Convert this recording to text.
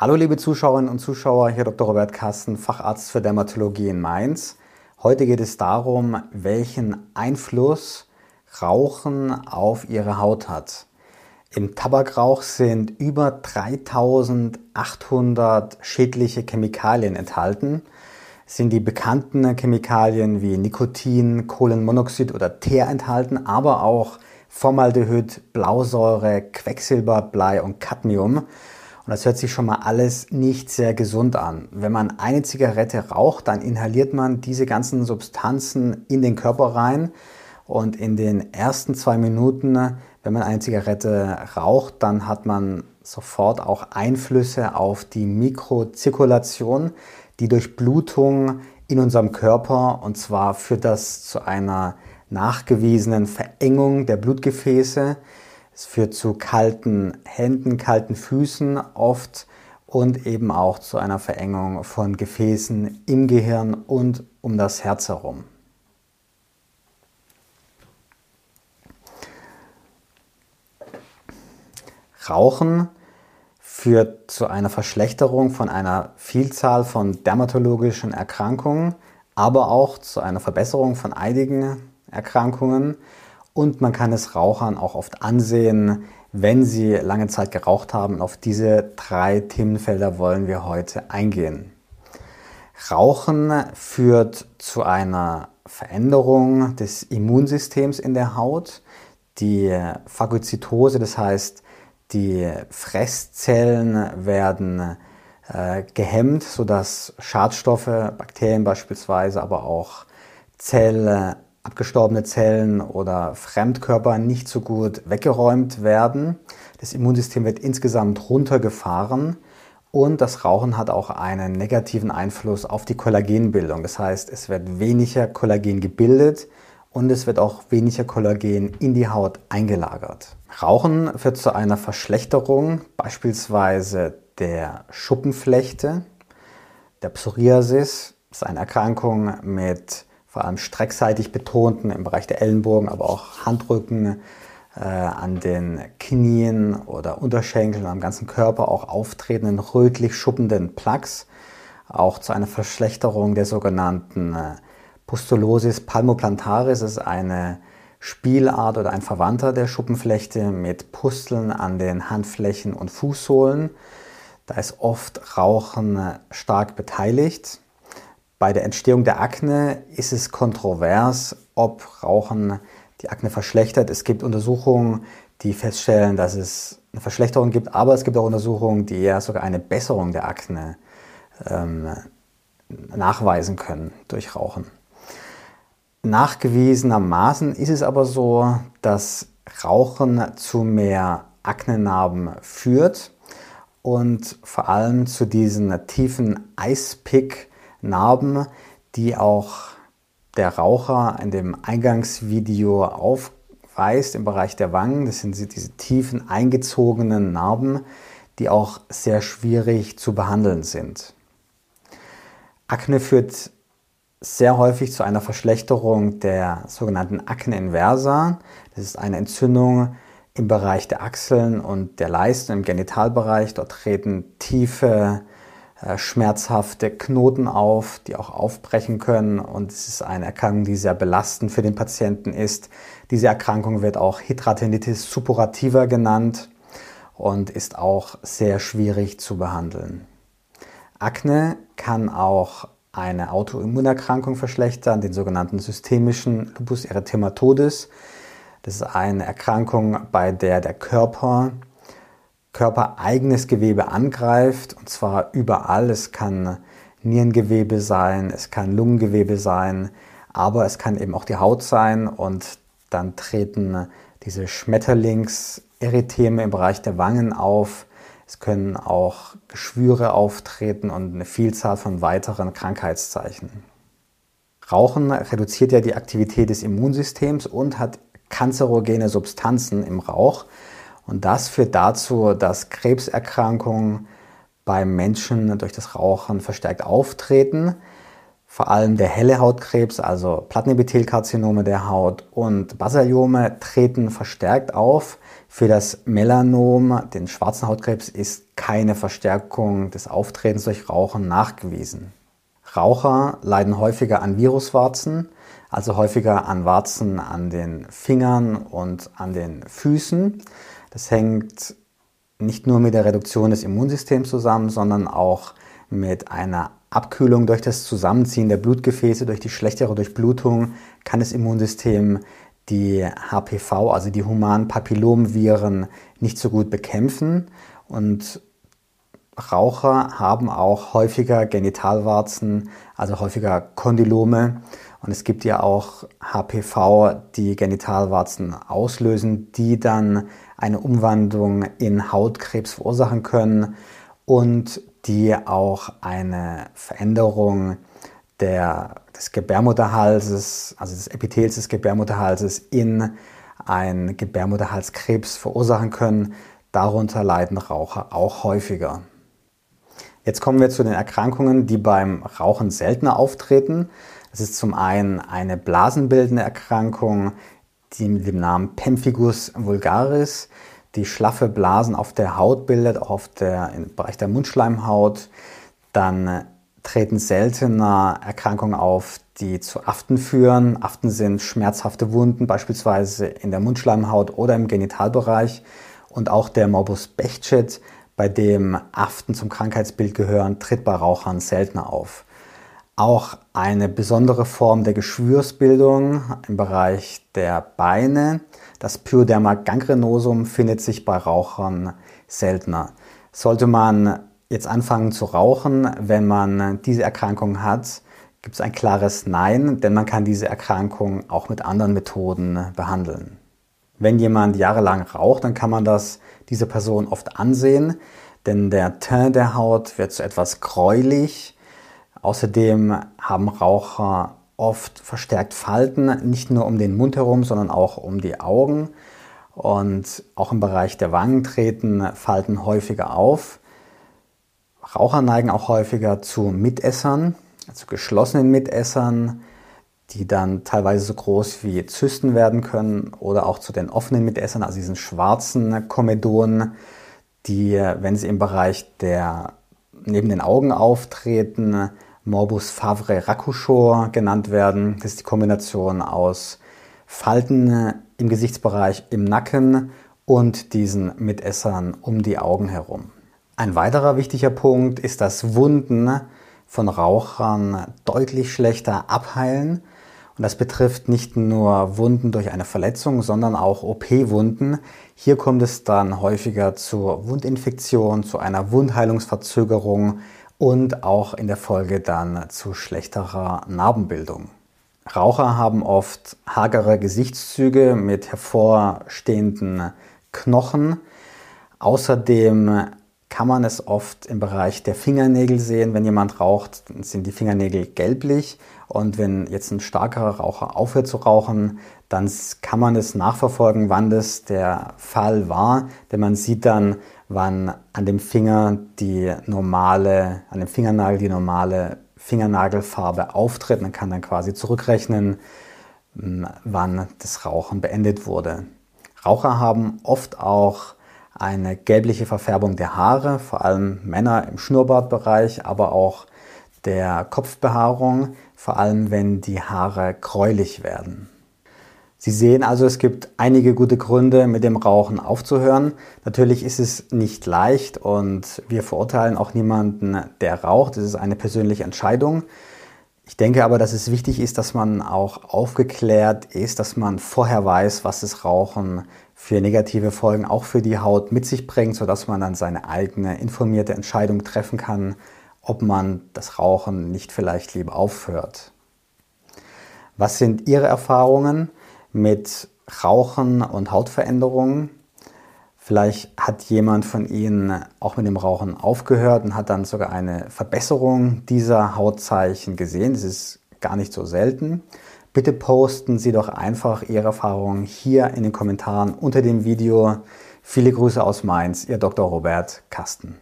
Hallo liebe Zuschauerinnen und Zuschauer, hier Dr. Robert Kasten, Facharzt für Dermatologie in Mainz. Heute geht es darum, welchen Einfluss Rauchen auf Ihre Haut hat. Im Tabakrauch sind über 3800 schädliche Chemikalien enthalten. Es sind die bekannten Chemikalien wie Nikotin, Kohlenmonoxid oder Teer enthalten, aber auch Formaldehyd, Blausäure, Quecksilber, Blei und Cadmium. Und das hört sich schon mal alles nicht sehr gesund an. Wenn man eine Zigarette raucht, dann inhaliert man diese ganzen Substanzen in den Körper rein. Und in den ersten zwei Minuten, wenn man eine Zigarette raucht, dann hat man sofort auch Einflüsse auf die Mikrozirkulation, die Durchblutung in unserem Körper. Und zwar führt das zu einer nachgewiesenen Verengung der Blutgefäße. Es führt zu kalten Händen, kalten Füßen oft und eben auch zu einer Verengung von Gefäßen im Gehirn und um das Herz herum. Rauchen führt zu einer Verschlechterung von einer Vielzahl von dermatologischen Erkrankungen, aber auch zu einer Verbesserung von einigen Erkrankungen und man kann es Rauchern auch oft ansehen, wenn sie lange Zeit geraucht haben. Auf diese drei Themenfelder wollen wir heute eingehen. Rauchen führt zu einer Veränderung des Immunsystems in der Haut. Die Phagozytose, das heißt, die Fresszellen werden äh, gehemmt, sodass Schadstoffe, Bakterien beispielsweise, aber auch Zellen abgestorbene Zellen oder Fremdkörper nicht so gut weggeräumt werden. Das Immunsystem wird insgesamt runtergefahren und das Rauchen hat auch einen negativen Einfluss auf die Kollagenbildung. Das heißt, es wird weniger Kollagen gebildet und es wird auch weniger Kollagen in die Haut eingelagert. Rauchen führt zu einer Verschlechterung beispielsweise der Schuppenflechte, der Psoriasis. Ist eine Erkrankung mit vor allem streckseitig betonten im Bereich der Ellenbogen, aber auch Handrücken, äh, an den Knien oder Unterschenkeln, am ganzen Körper auch auftretenden rötlich schuppenden Plaques, auch zu einer Verschlechterung der sogenannten äh, Pustulosis palmoplantaris. Ist eine Spielart oder ein Verwandter der Schuppenflechte mit Pusteln an den Handflächen und Fußsohlen. Da ist oft Rauchen äh, stark beteiligt. Bei der Entstehung der Akne ist es kontrovers, ob Rauchen die Akne verschlechtert. Es gibt Untersuchungen, die feststellen, dass es eine Verschlechterung gibt, aber es gibt auch Untersuchungen, die ja sogar eine Besserung der Akne ähm, nachweisen können durch Rauchen. Nachgewiesenermaßen ist es aber so, dass Rauchen zu mehr Aknenarben führt und vor allem zu diesen tiefen Eispick Narben, die auch der Raucher in dem Eingangsvideo aufweist im Bereich der Wangen. Das sind diese tiefen eingezogenen Narben, die auch sehr schwierig zu behandeln sind. Akne führt sehr häufig zu einer Verschlechterung der sogenannten Akne inversa. Das ist eine Entzündung im Bereich der Achseln und der Leisten im Genitalbereich. Dort treten tiefe schmerzhafte Knoten auf, die auch aufbrechen können. Und es ist eine Erkrankung, die sehr belastend für den Patienten ist. Diese Erkrankung wird auch Hidradenitis suppurativa genannt und ist auch sehr schwierig zu behandeln. Akne kann auch eine Autoimmunerkrankung verschlechtern, den sogenannten systemischen Lupus erythematodes. Das ist eine Erkrankung, bei der der Körper körpereigenes Gewebe angreift, und zwar überall. Es kann Nierengewebe sein, es kann Lungengewebe sein, aber es kann eben auch die Haut sein und dann treten diese Schmetterlingserytheme im Bereich der Wangen auf. Es können auch Geschwüre auftreten und eine Vielzahl von weiteren Krankheitszeichen. Rauchen reduziert ja die Aktivität des Immunsystems und hat kanzerogene Substanzen im Rauch. Und das führt dazu, dass Krebserkrankungen beim Menschen durch das Rauchen verstärkt auftreten. Vor allem der helle Hautkrebs, also Plattenepithelkarzinome der Haut und Basaliome treten verstärkt auf. Für das Melanom, den schwarzen Hautkrebs, ist keine Verstärkung des Auftretens durch Rauchen nachgewiesen. Raucher leiden häufiger an Viruswarzen, also häufiger an Warzen an den Fingern und an den Füßen. Das hängt nicht nur mit der Reduktion des Immunsystems zusammen, sondern auch mit einer Abkühlung durch das Zusammenziehen der Blutgefäße, durch die schlechtere Durchblutung kann das Immunsystem die HPV, also die humanen Papillomviren, nicht so gut bekämpfen. Und Raucher haben auch häufiger Genitalwarzen, also häufiger Kondylome. Und es gibt ja auch HPV, die Genitalwarzen auslösen, die dann eine Umwandlung in Hautkrebs verursachen können und die auch eine Veränderung der, des Gebärmutterhalses, also des Epithels des Gebärmutterhalses in einen Gebärmutterhalskrebs verursachen können. Darunter leiden Raucher auch häufiger. Jetzt kommen wir zu den Erkrankungen, die beim Rauchen seltener auftreten. Das ist zum einen eine blasenbildende Erkrankung, die mit dem Namen Pemphigus vulgaris die schlaffe Blasen auf der Haut bildet, auch auf der, im Bereich der Mundschleimhaut. Dann treten seltener Erkrankungen auf, die zu Aften führen. Aften sind schmerzhafte Wunden, beispielsweise in der Mundschleimhaut oder im Genitalbereich. Und auch der Morbus Bechet, bei dem Aften zum Krankheitsbild gehören, tritt bei Rauchern seltener auf. Auch eine besondere Form der Geschwürsbildung im Bereich der Beine, das Pyoderma gangrenosum, findet sich bei Rauchern seltener. Sollte man jetzt anfangen zu rauchen, wenn man diese Erkrankung hat, gibt es ein klares Nein, denn man kann diese Erkrankung auch mit anderen Methoden behandeln. Wenn jemand jahrelang raucht, dann kann man das dieser Person oft ansehen, denn der Teint der Haut wird so etwas gräulich Außerdem haben Raucher oft verstärkt Falten, nicht nur um den Mund herum, sondern auch um die Augen. Und auch im Bereich der Wangen treten Falten häufiger auf. Raucher neigen auch häufiger zu Mitessern, zu geschlossenen Mitessern, die dann teilweise so groß wie Zysten werden können oder auch zu den offenen Mitessern, also diesen schwarzen Komedonen, die, wenn sie im Bereich der neben den Augen auftreten, Morbus Favre Rakuschor genannt werden. Das ist die Kombination aus Falten im Gesichtsbereich im Nacken und diesen Mitessern um die Augen herum. Ein weiterer wichtiger Punkt ist, dass Wunden von Rauchern deutlich schlechter abheilen. Und das betrifft nicht nur Wunden durch eine Verletzung, sondern auch OP-Wunden. Hier kommt es dann häufiger zur Wundinfektion, zu einer Wundheilungsverzögerung, und auch in der Folge dann zu schlechterer Narbenbildung. Raucher haben oft hagere Gesichtszüge mit hervorstehenden Knochen. Außerdem kann man es oft im Bereich der Fingernägel sehen. Wenn jemand raucht, sind die Fingernägel gelblich. Und wenn jetzt ein starker Raucher aufhört zu rauchen, dann kann man es nachverfolgen, wann das der Fall war. Denn man sieht dann, wann an dem Finger die normale, an dem Fingernagel die normale Fingernagelfarbe auftritt. Man kann dann quasi zurückrechnen, wann das Rauchen beendet wurde. Raucher haben oft auch eine gelbliche Verfärbung der Haare, vor allem Männer im Schnurrbartbereich, aber auch der Kopfbehaarung, vor allem wenn die Haare gräulich werden. Sie sehen also, es gibt einige gute Gründe, mit dem Rauchen aufzuhören. Natürlich ist es nicht leicht und wir verurteilen auch niemanden, der raucht. Es ist eine persönliche Entscheidung. Ich denke aber, dass es wichtig ist, dass man auch aufgeklärt ist, dass man vorher weiß, was das Rauchen für negative Folgen auch für die Haut mit sich bringt, sodass man dann seine eigene informierte Entscheidung treffen kann, ob man das Rauchen nicht vielleicht lieber aufhört. Was sind Ihre Erfahrungen? Mit Rauchen und Hautveränderungen. Vielleicht hat jemand von Ihnen auch mit dem Rauchen aufgehört und hat dann sogar eine Verbesserung dieser Hautzeichen gesehen. Das ist gar nicht so selten. Bitte posten Sie doch einfach Ihre Erfahrungen hier in den Kommentaren unter dem Video. Viele Grüße aus Mainz, Ihr Dr. Robert Kasten.